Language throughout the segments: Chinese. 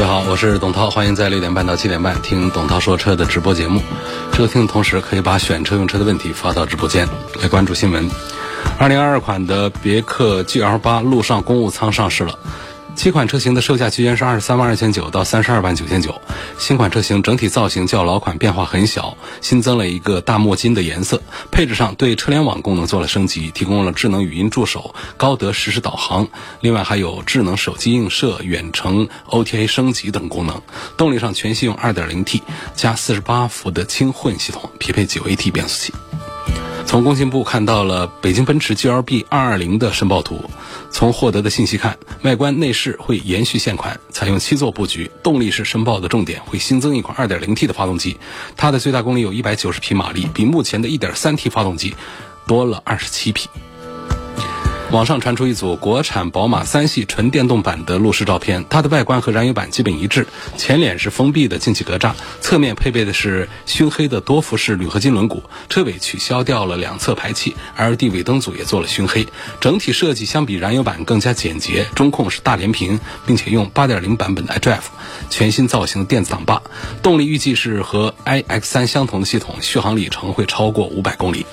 各位好，我是董涛，欢迎在六点半到七点半听董涛说车的直播节目。收听的同时，可以把选车用车的问题发到直播间来关注新闻。二零二二款的别克 GL 八陆上公务舱上市了。七款车型的售价区间是二十三万二千九到三十二万九千九。新款车型整体造型较老款变化很小，新增了一个大墨金的颜色。配置上对车联网功能做了升级，提供了智能语音助手、高德实时导航，另外还有智能手机映射、远程 OTA 升级等功能。动力上全系用 2.0T 加48伏的轻混系统，匹配 9AT 变速器。从工信部看到了北京奔驰 GLB 220的申报图。从获得的信息看，外观内饰会延续现款，采用七座布局。动力是申报的重点，会新增一款 2.0T 的发动机，它的最大功率有190匹马力，比目前的 1.3T 发动机多了27匹。网上传出一组国产宝马三系纯电动版的路试照片，它的外观和燃油版基本一致，前脸是封闭的进气格栅，侧面配备的是熏黑的多辐式铝合金轮毂，车尾取消掉了两侧排气，LED 尾灯组也做了熏黑，整体设计相比燃油版更加简洁，中控是大连屏，并且用8.0版本的 iDrive，全新造型电子挡把，动力预计是和 iX3 相同的系统，续航里程会超过500公里。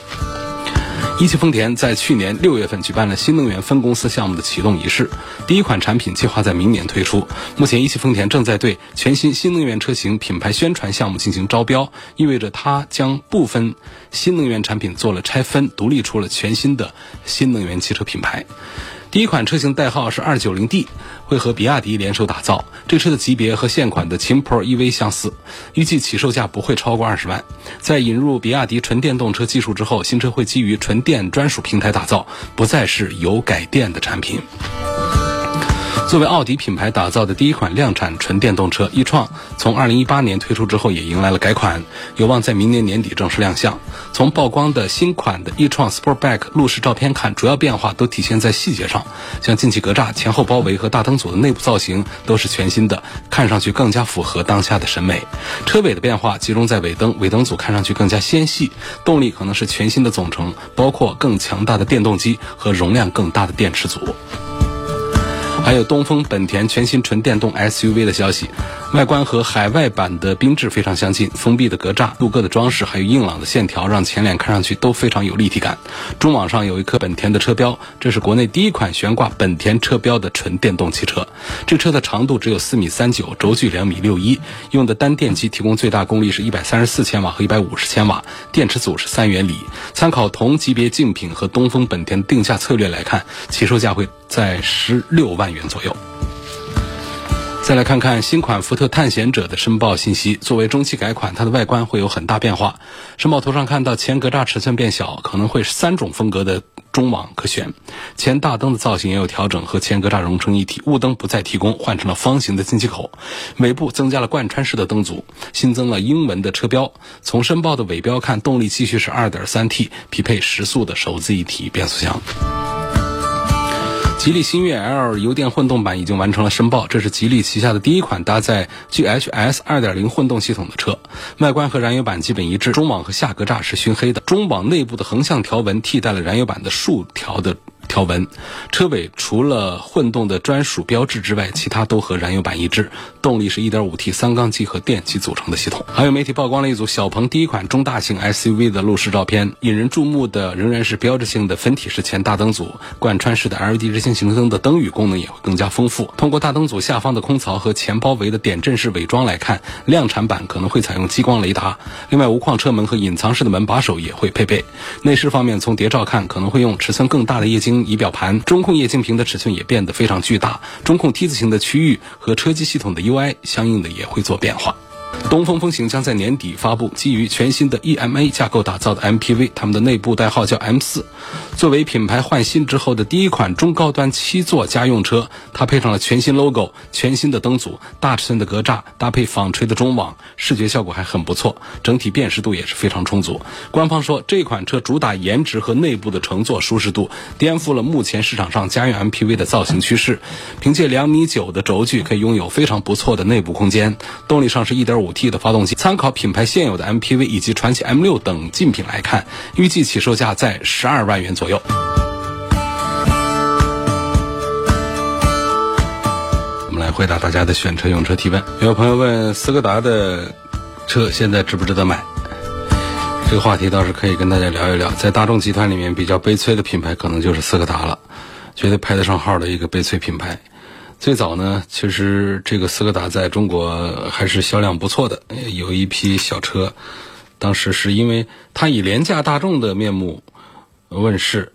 一汽丰田在去年六月份举办了新能源分公司项目的启动仪式，第一款产品计划在明年推出。目前，一汽丰田正在对全新新能源车型品牌宣传项目进行招标，意味着它将部分新能源产品做了拆分，独立出了全新的新能源汽车品牌。第一款车型代号是二九零 D，会和比亚迪联手打造。这车的级别和现款的秦 Pro EV 相似，预计起售价不会超过二十万。在引入比亚迪纯电动车技术之后，新车会基于纯电专属平台打造，不再是油改电的产品。作为奥迪品牌打造的第一款量产纯电动车，e 创从2018年推出之后也迎来了改款，有望在明年年底正式亮相。从曝光的新款的 e 创 Sportback 路试照片看，主要变化都体现在细节上，像进气格栅、前后包围和大灯组的内部造型都是全新的，看上去更加符合当下的审美。车尾的变化集中在尾灯，尾灯组看上去更加纤细。动力可能是全新的总成，包括更强大的电动机和容量更大的电池组。还有东风本田全新纯电动 SUV 的消息，外观和海外版的缤智非常相近，封闭的格栅、镀铬的装饰，还有硬朗的线条，让前脸看上去都非常有立体感。中网上有一颗本田的车标，这是国内第一款悬挂本田车标的纯电动汽车。这车的长度只有四米三九，轴距两米六一，用的单电机提供最大功率是一百三十四千瓦和一百五十千瓦，电池组是三元锂。参考同级别竞品和东风本田定价策略来看，起售价会在十六万元。左右。再来看看新款福特探险者的申报信息。作为中期改款，它的外观会有很大变化。申报图上看到前格栅尺寸变小，可能会三种风格的中网可选。前大灯的造型也有调整，和前格栅融成一体。雾灯不再提供，换成了方形的进气口。尾部增加了贯穿式的灯组，新增了英文的车标。从申报的尾标看，动力继续是 2.3T，匹配十速的手自一体变速箱。吉利星越 L 油电混动版已经完成了申报，这是吉利旗下的第一款搭载 GHS 2.0混动系统的车，外观和燃油版基本一致，中网和下格栅是熏黑的，中网内部的横向条纹替代了燃油版的竖条的。条纹，车尾除了混动的专属标志之外，其他都和燃油版一致。动力是 1.5T 三缸机和电机组成的系统。还有媒体曝光了一组小鹏第一款中大型 SUV 的路试照片，引人注目的仍然是标志性的分体式前大灯组，贯穿式的 LED 日行行灯的灯语功能也会更加丰富。通过大灯组下方的空槽和前包围的点阵式伪装来看，量产版可能会采用激光雷达。另外，无框车门和隐藏式的门把手也会配备。内饰方面，从谍照看，可能会用尺寸更大的液晶。仪表盘、中控液晶屏的尺寸也变得非常巨大，中控 T 字形的区域和车机系统的 UI 相应的也会做变化。东风风行将在年底发布基于全新的 EMA 架构打造的 MPV，他们的内部代号叫 M 四。作为品牌换新之后的第一款中高端七座家用车，它配上了全新 logo、全新的灯组、大尺寸的格栅，搭配纺锤的中网，视觉效果还很不错，整体辨识度也是非常充足。官方说，这款车主打颜值和内部的乘坐舒适度，颠覆了目前市场上家用 MPV 的造型趋势。凭借两米九的轴距，可以拥有非常不错的内部空间。动力上是一点五 T 的发动机。参考品牌现有的 MPV 以及传祺 M6 等竞品来看，预计起售价在十二万元左右。我们来回答大家的选车用车提问。有朋友问斯柯达的车现在值不值得买？这个话题倒是可以跟大家聊一聊。在大众集团里面比较悲催的品牌，可能就是斯柯达了，绝对排得上号的一个悲催品牌。最早呢，其实这个斯柯达在中国还是销量不错的，有一批小车，当时是因为它以廉价大众的面目问世，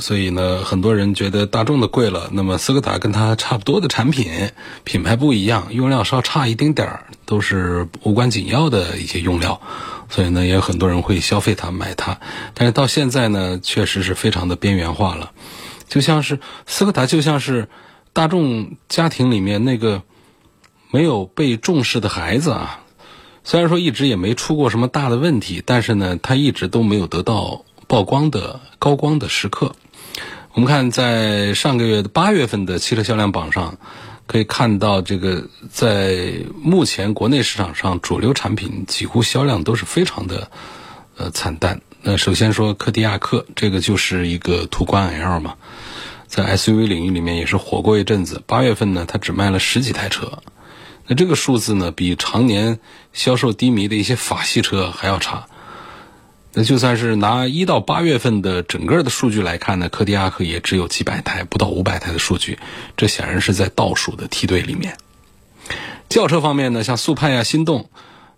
所以呢，很多人觉得大众的贵了，那么斯柯达跟它差不多的产品，品牌不一样，用料稍差一丁点儿，都是无关紧要的一些用料，所以呢，也有很多人会消费它买它。但是到现在呢，确实是非常的边缘化了，就像是斯柯达，就像是。大众家庭里面那个没有被重视的孩子啊，虽然说一直也没出过什么大的问题，但是呢，他一直都没有得到曝光的高光的时刻。我们看在上个月的八月份的汽车销量榜上，可以看到这个在目前国内市场上主流产品几乎销量都是非常的呃惨淡。那首先说柯迪亚克，这个就是一个途观 L 嘛。在 SUV 领域里面也是火过一阵子。八月份呢，它只卖了十几台车，那这个数字呢，比常年销售低迷的一些法系车还要差。那就算是拿一到八月份的整个的数据来看呢，柯迪亚克也只有几百台，不到五百台的数据，这显然是在倒数的梯队里面。轿车方面呢，像速派呀、心动，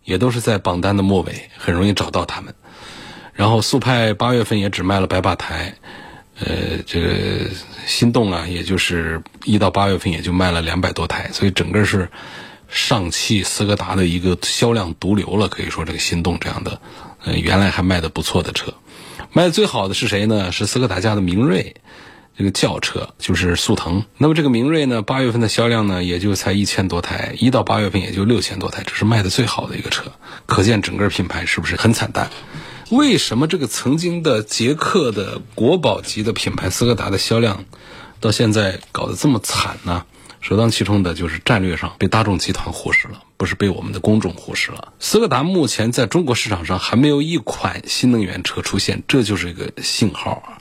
也都是在榜单的末尾，很容易找到他们。然后速派八月份也只卖了百把台。呃，这个心动啊，也就是一到八月份也就卖了两百多台，所以整个是上汽斯柯达的一个销量毒瘤了。可以说，这个心动这样的，呃，原来还卖的不错的车，卖的最好的是谁呢？是斯柯达家的明锐，这个轿车就是速腾。那么这个明锐呢，八月份的销量呢，也就才一千多台，一到八月份也就六千多台，这是卖的最好的一个车。可见整个品牌是不是很惨淡？为什么这个曾经的捷克的国宝级的品牌斯柯达的销量，到现在搞得这么惨呢？首当其冲的就是战略上被大众集团忽视了，不是被我们的公众忽视了。斯柯达目前在中国市场上还没有一款新能源车出现，这就是一个信号啊。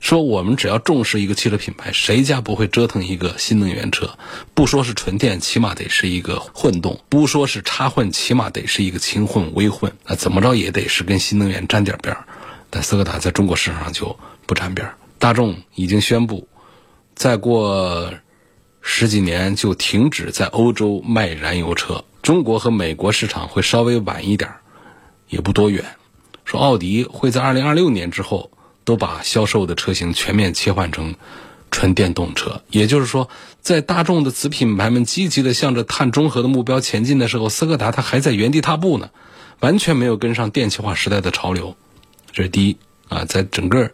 说我们只要重视一个汽车品牌，谁家不会折腾一个新能源车？不说是纯电，起码得是一个混动；不说是插混，起码得是一个轻混、微混。那怎么着也得是跟新能源沾点边儿。但斯柯达在中国市场上就不沾边儿。大众已经宣布，再过十几年就停止在欧洲卖燃油车，中国和美国市场会稍微晚一点儿，也不多远。说奥迪会在二零二六年之后。都把销售的车型全面切换成纯电动车，也就是说，在大众的子品牌们积极的向着碳中和的目标前进的时候，斯柯达它还在原地踏步呢，完全没有跟上电气化时代的潮流。这是第一啊，在整个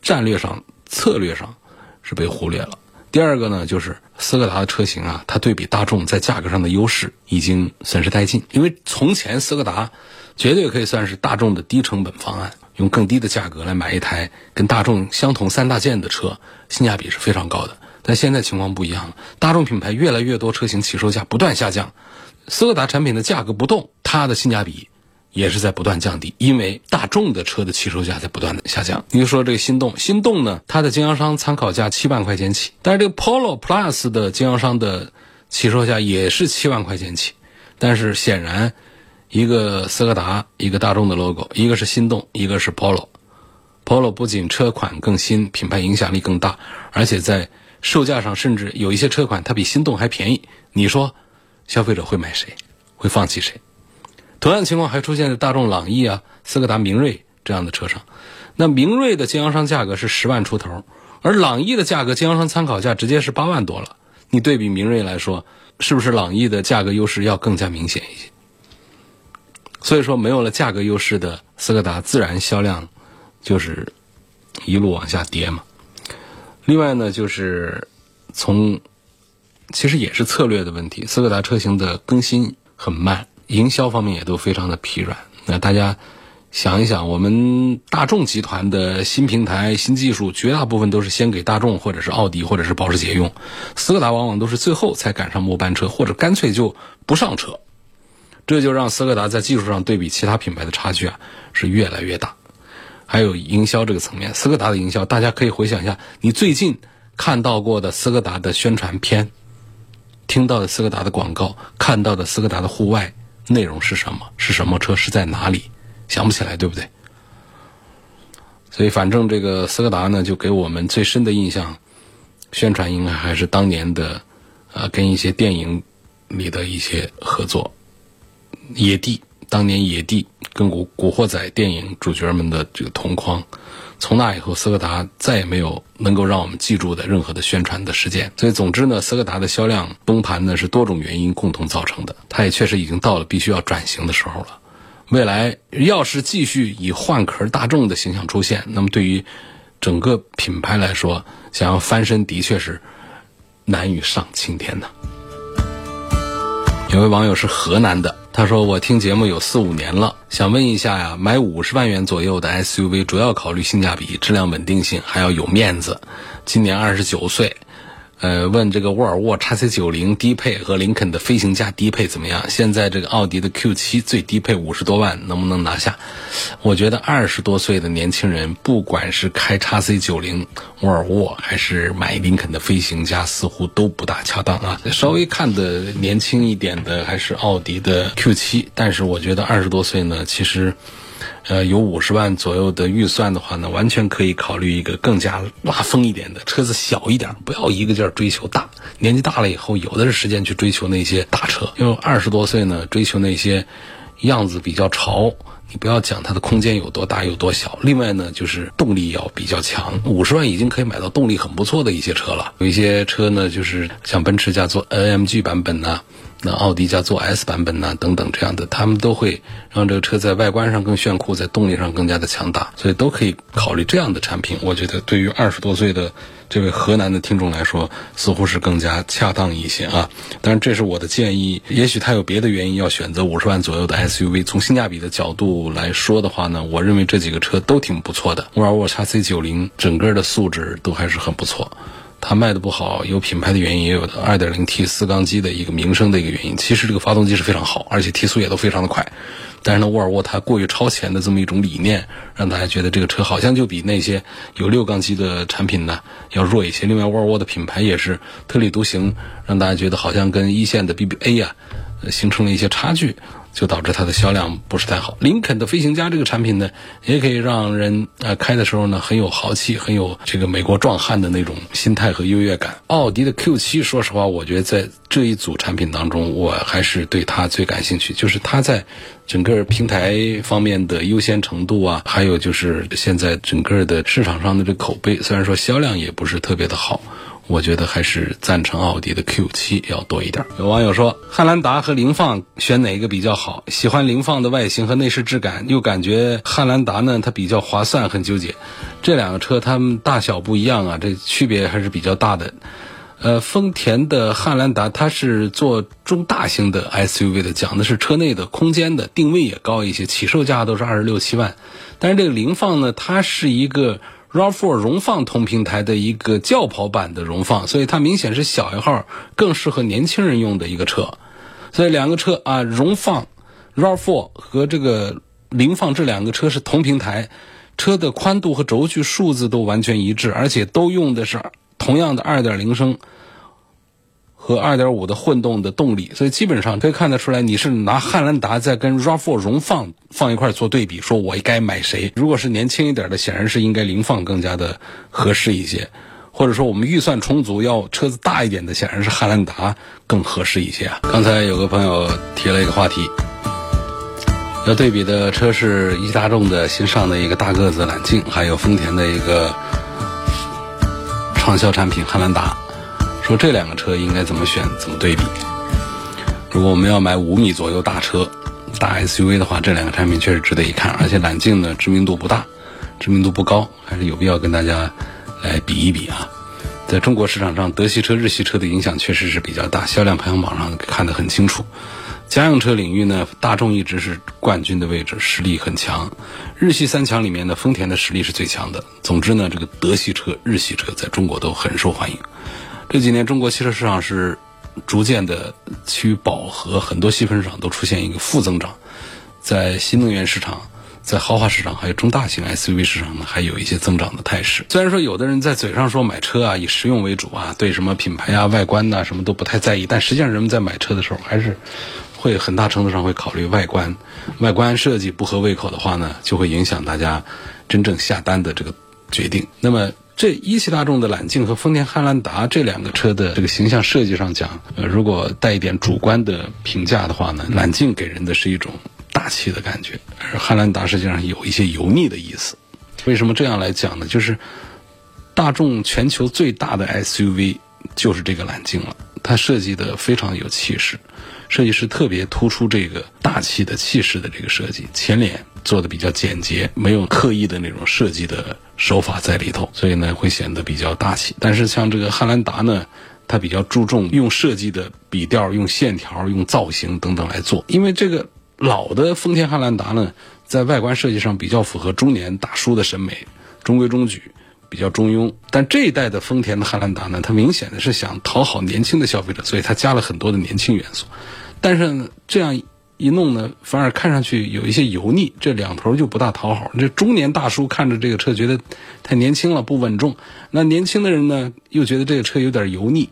战略上、策略上是被忽略了。第二个呢，就是斯柯达的车型啊，它对比大众在价格上的优势已经损失殆尽，因为从前斯柯达绝对可以算是大众的低成本方案。用更低的价格来买一台跟大众相同三大件的车，性价比是非常高的。但现在情况不一样了，大众品牌越来越多车型起售价不断下降，斯柯达产品的价格不动，它的性价比也是在不断降低，因为大众的车的起售价在不断的下降。你说这个心动，心动呢，它的经销商参考价七万块钱起，但是这个 Polo Plus 的经销商的起售价也是七万块钱起，但是显然。一个斯柯达，一个大众的 logo，一个是心动，一个是 Polo。Polo 不仅车款更新，品牌影响力更大，而且在售价上甚至有一些车款它比心动还便宜。你说，消费者会买谁？会放弃谁？同样情况还出现在大众朗逸啊、斯柯达明锐这样的车上。那明锐的经销商价格是十万出头，而朗逸的价格经销商参考价直接是八万多了。你对比明锐来说，是不是朗逸的价格优势要更加明显一些？所以说没有了价格优势的斯柯达，自然销量就是一路往下跌嘛。另外呢，就是从其实也是策略的问题，斯柯达车型的更新很慢，营销方面也都非常的疲软。那大家想一想，我们大众集团的新平台、新技术，绝大部分都是先给大众或者是奥迪或者是保时捷用，斯柯达往往都是最后才赶上末班车，或者干脆就不上车。这就让斯柯达在技术上对比其他品牌的差距啊是越来越大。还有营销这个层面，斯柯达的营销，大家可以回想一下，你最近看到过的斯柯达的宣传片。听到的斯柯达的广告，看到的斯柯达的户外内容是什么？是什么车？是在哪里？想不起来，对不对？所以，反正这个斯柯达呢，就给我们最深的印象，宣传应该还是当年的，呃，跟一些电影里的一些合作，野地，当年野地跟古古惑仔电影主角们的这个同框。从那以后，斯柯达再也没有能够让我们记住的任何的宣传的事件。所以，总之呢，斯柯达的销量崩盘呢是多种原因共同造成的。它也确实已经到了必须要转型的时候了。未来要是继续以换壳大众的形象出现，那么对于整个品牌来说，想要翻身的确是难于上青天呐。有位网友是河南的。他说：“我听节目有四五年了，想问一下呀，买五十万元左右的 SUV，主要考虑性价比、质量稳定性，还要有面子。今年二十九岁。”呃，问这个沃尔沃 x C 九零低配和林肯的飞行家低配怎么样？现在这个奥迪的 Q 七最低配五十多万，能不能拿下？我觉得二十多岁的年轻人，不管是开 x C 九零沃尔沃，还是买林肯的飞行家，似乎都不大恰当啊。稍微看的年轻一点的，还是奥迪的 Q 七，但是我觉得二十多岁呢，其实。呃，有五十万左右的预算的话呢，完全可以考虑一个更加拉风一点的车子，小一点，不要一个劲儿追求大。年纪大了以后，有的是时间去追求那些大车。因为二十多岁呢，追求那些样子比较潮，你不要讲它的空间有多大有多小。另外呢，就是动力要比较强。五十万已经可以买到动力很不错的一些车了。有一些车呢，就是像奔驰家做 NMG 版本呐。那奥迪家做 S 版本呐，等等这样的，他们都会让这个车在外观上更炫酷，在动力上更加的强大，所以都可以考虑这样的产品。我觉得对于二十多岁的这位河南的听众来说，似乎是更加恰当一些啊。当然，这是我的建议，也许他有别的原因要选择五十万左右的 SUV。从性价比的角度来说的话呢，我认为这几个车都挺不错的。沃尔沃 x C 九零整个的素质都还是很不错。它卖的不好，有品牌的原因，也有的 2.0T 四缸机的一个名声的一个原因。其实这个发动机是非常好，而且提速也都非常的快。但是呢，沃尔沃它过于超前的这么一种理念，让大家觉得这个车好像就比那些有六缸机的产品呢要弱一些。另外，沃尔沃的品牌也是特立独行，让大家觉得好像跟一线的 BBA 呀，形成了一些差距。就导致它的销量不是太好。林肯的飞行家这个产品呢，也可以让人呃开的时候呢很有豪气，很有这个美国壮汉的那种心态和优越感。奥迪的 Q7，说实话，我觉得在这一组产品当中，我还是对它最感兴趣，就是它在整个平台方面的优先程度啊，还有就是现在整个的市场上的这口碑，虽然说销量也不是特别的好。我觉得还是赞成奥迪的 Q7 要多一点。有网友说，汉兰达和凌放选哪一个比较好？喜欢凌放的外形和内饰质感，又感觉汉兰达呢它比较划算，很纠结。这两个车它们大小不一样啊，这区别还是比较大的。呃，丰田的汉兰达它是做中大型的 SUV 的，讲的是车内的空间的定位也高一些，起售价都是二十六七万。但是这个凌放呢，它是一个。RAV4 荣放同平台的一个轿跑版的荣放，所以它明显是小一号，更适合年轻人用的一个车。所以两个车啊，荣放 RAV4 和这个凌放这两个车是同平台，车的宽度和轴距数字都完全一致，而且都用的是同样的2.0升。和2.5的混动的动力，所以基本上可以看得出来，你是拿汉兰达在跟 RAV4 荣放放一块做对比，说我该买谁？如果是年轻一点的，显然是应该凌放更加的合适一些，或者说我们预算充足要车子大一点的，显然是汉兰达更合适一些啊。刚才有个朋友提了一个话题，要对比的车是一汽大众的新上的一个大个子揽境，还有丰田的一个畅销产品汉兰达。说这两个车应该怎么选，怎么对比？如果我们要买五米左右大车，大 SUV 的话，这两个产品确实值得一看。而且揽境呢知名度不大，知名度不高，还是有必要跟大家来比一比啊。在中国市场上，德系车、日系车的影响确实是比较大，销量排行榜上看得很清楚。家用车领域呢，大众一直是冠军的位置，实力很强。日系三强里面呢，丰田的实力是最强的。总之呢，这个德系车、日系车在中国都很受欢迎。这几年中国汽车市场是逐渐的趋于饱和，很多细分市场都出现一个负增长。在新能源市场、在豪华市场还有中大型 SUV 市场呢，还有一些增长的态势。虽然说有的人在嘴上说买车啊以实用为主啊，对什么品牌啊、外观呐什么都不太在意，但实际上人们在买车的时候还是。会很大程度上会考虑外观，外观设计不合胃口的话呢，就会影响大家真正下单的这个决定。那么，这一汽大众的揽境和丰田汉兰达这两个车的这个形象设计上讲，呃，如果带一点主观的评价的话呢，揽境给人的是一种大气的感觉，而汉兰达实际上有一些油腻的意思。为什么这样来讲呢？就是大众全球最大的 SUV 就是这个揽境了，它设计的非常有气势。设计师特别突出这个大气的气势的这个设计，前脸做的比较简洁，没有刻意的那种设计的手法在里头，所以呢会显得比较大气。但是像这个汉兰达呢，它比较注重用设计的笔调、用线条、用造型等等来做。因为这个老的丰田汉兰达呢，在外观设计上比较符合中年大叔的审美，中规中矩。比较中庸，但这一代的丰田的汉兰达呢，它明显的是想讨好年轻的消费者，所以它加了很多的年轻元素。但是这样一弄呢，反而看上去有一些油腻，这两头就不大讨好。这中年大叔看着这个车觉得太年轻了，不稳重；那年轻的人呢，又觉得这个车有点油腻。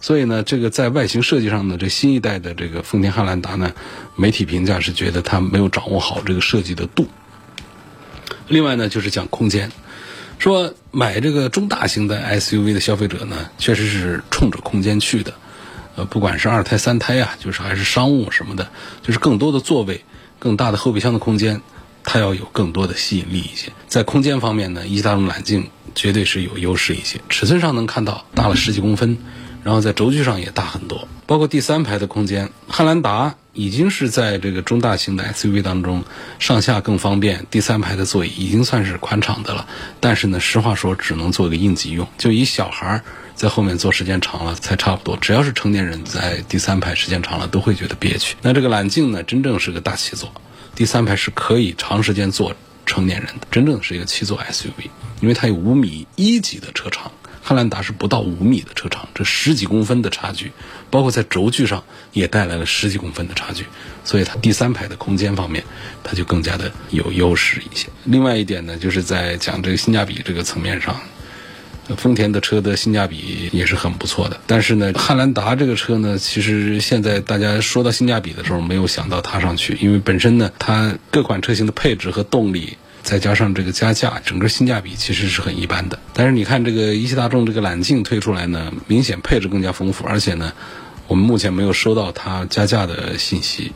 所以呢，这个在外形设计上呢，这新一代的这个丰田汉兰达呢，媒体评价是觉得它没有掌握好这个设计的度。另外呢，就是讲空间。说买这个中大型的 SUV 的消费者呢，确实是冲着空间去的，呃，不管是二胎、三胎啊，就是还是商务什么的，就是更多的座位、更大的后备箱的空间，它要有更多的吸引力一些。在空间方面呢，一汽大众揽境绝对是有优势一些，尺寸上能看到大了十几公分。然后在轴距上也大很多，包括第三排的空间，汉兰达已经是在这个中大型的 SUV 当中上下更方便，第三排的座椅已经算是宽敞的了。但是呢，实话说，只能做一个应急用，就一小孩儿在后面坐时间长了才差不多。只要是成年人在第三排时间长了都会觉得憋屈。那这个揽境呢，真正是个大七座，第三排是可以长时间坐成年人的，真正是一个七座 SUV，因为它有五米一级的车长。汉兰达是不到五米的车长，这十几公分的差距，包括在轴距上也带来了十几公分的差距，所以它第三排的空间方面，它就更加的有优势一些。另外一点呢，就是在讲这个性价比这个层面上，丰田的车的性价比也是很不错的。但是呢，汉兰达这个车呢，其实现在大家说到性价比的时候，没有想到它上去，因为本身呢，它各款车型的配置和动力。再加上这个加价，整个性价比其实是很一般的。但是你看这个一汽大众这个揽境推出来呢，明显配置更加丰富，而且呢，我们目前没有收到它加价的信息，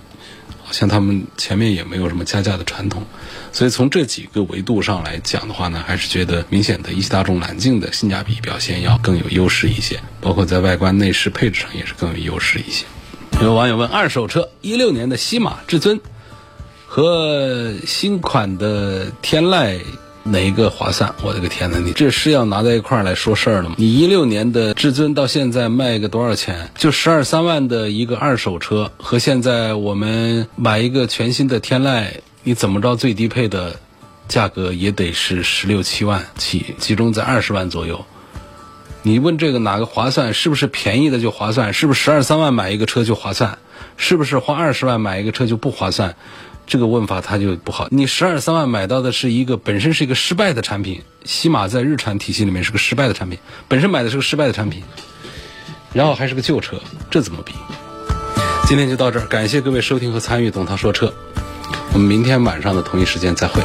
像他们前面也没有什么加价的传统。所以从这几个维度上来讲的话呢，还是觉得明显的一汽大众揽境的性价比表现要更有优势一些，包括在外观内饰配置上也是更有优势一些。有网友问：二手车一六年的西马至尊。和新款的天籁哪一个划算？我的个天哪！你这是要拿在一块儿来说事儿了吗？你一六年的至尊到现在卖个多少钱？就十二三万的一个二手车，和现在我们买一个全新的天籁，你怎么着最低配的价格也得是十六七万起，集中在二十万左右。你问这个哪个划算？是不是便宜的就划算？是不是十二三万买一个车就划算？是不是花二十万买一个车就不划算？这个问法它就不好。你十二三万买到的是一个本身是一个失败的产品，西马在日产体系里面是个失败的产品，本身买的是个失败的产品，然后还是个旧车，这怎么比？今天就到这儿，感谢各位收听和参与董涛说车，我们明天晚上的同一时间再会。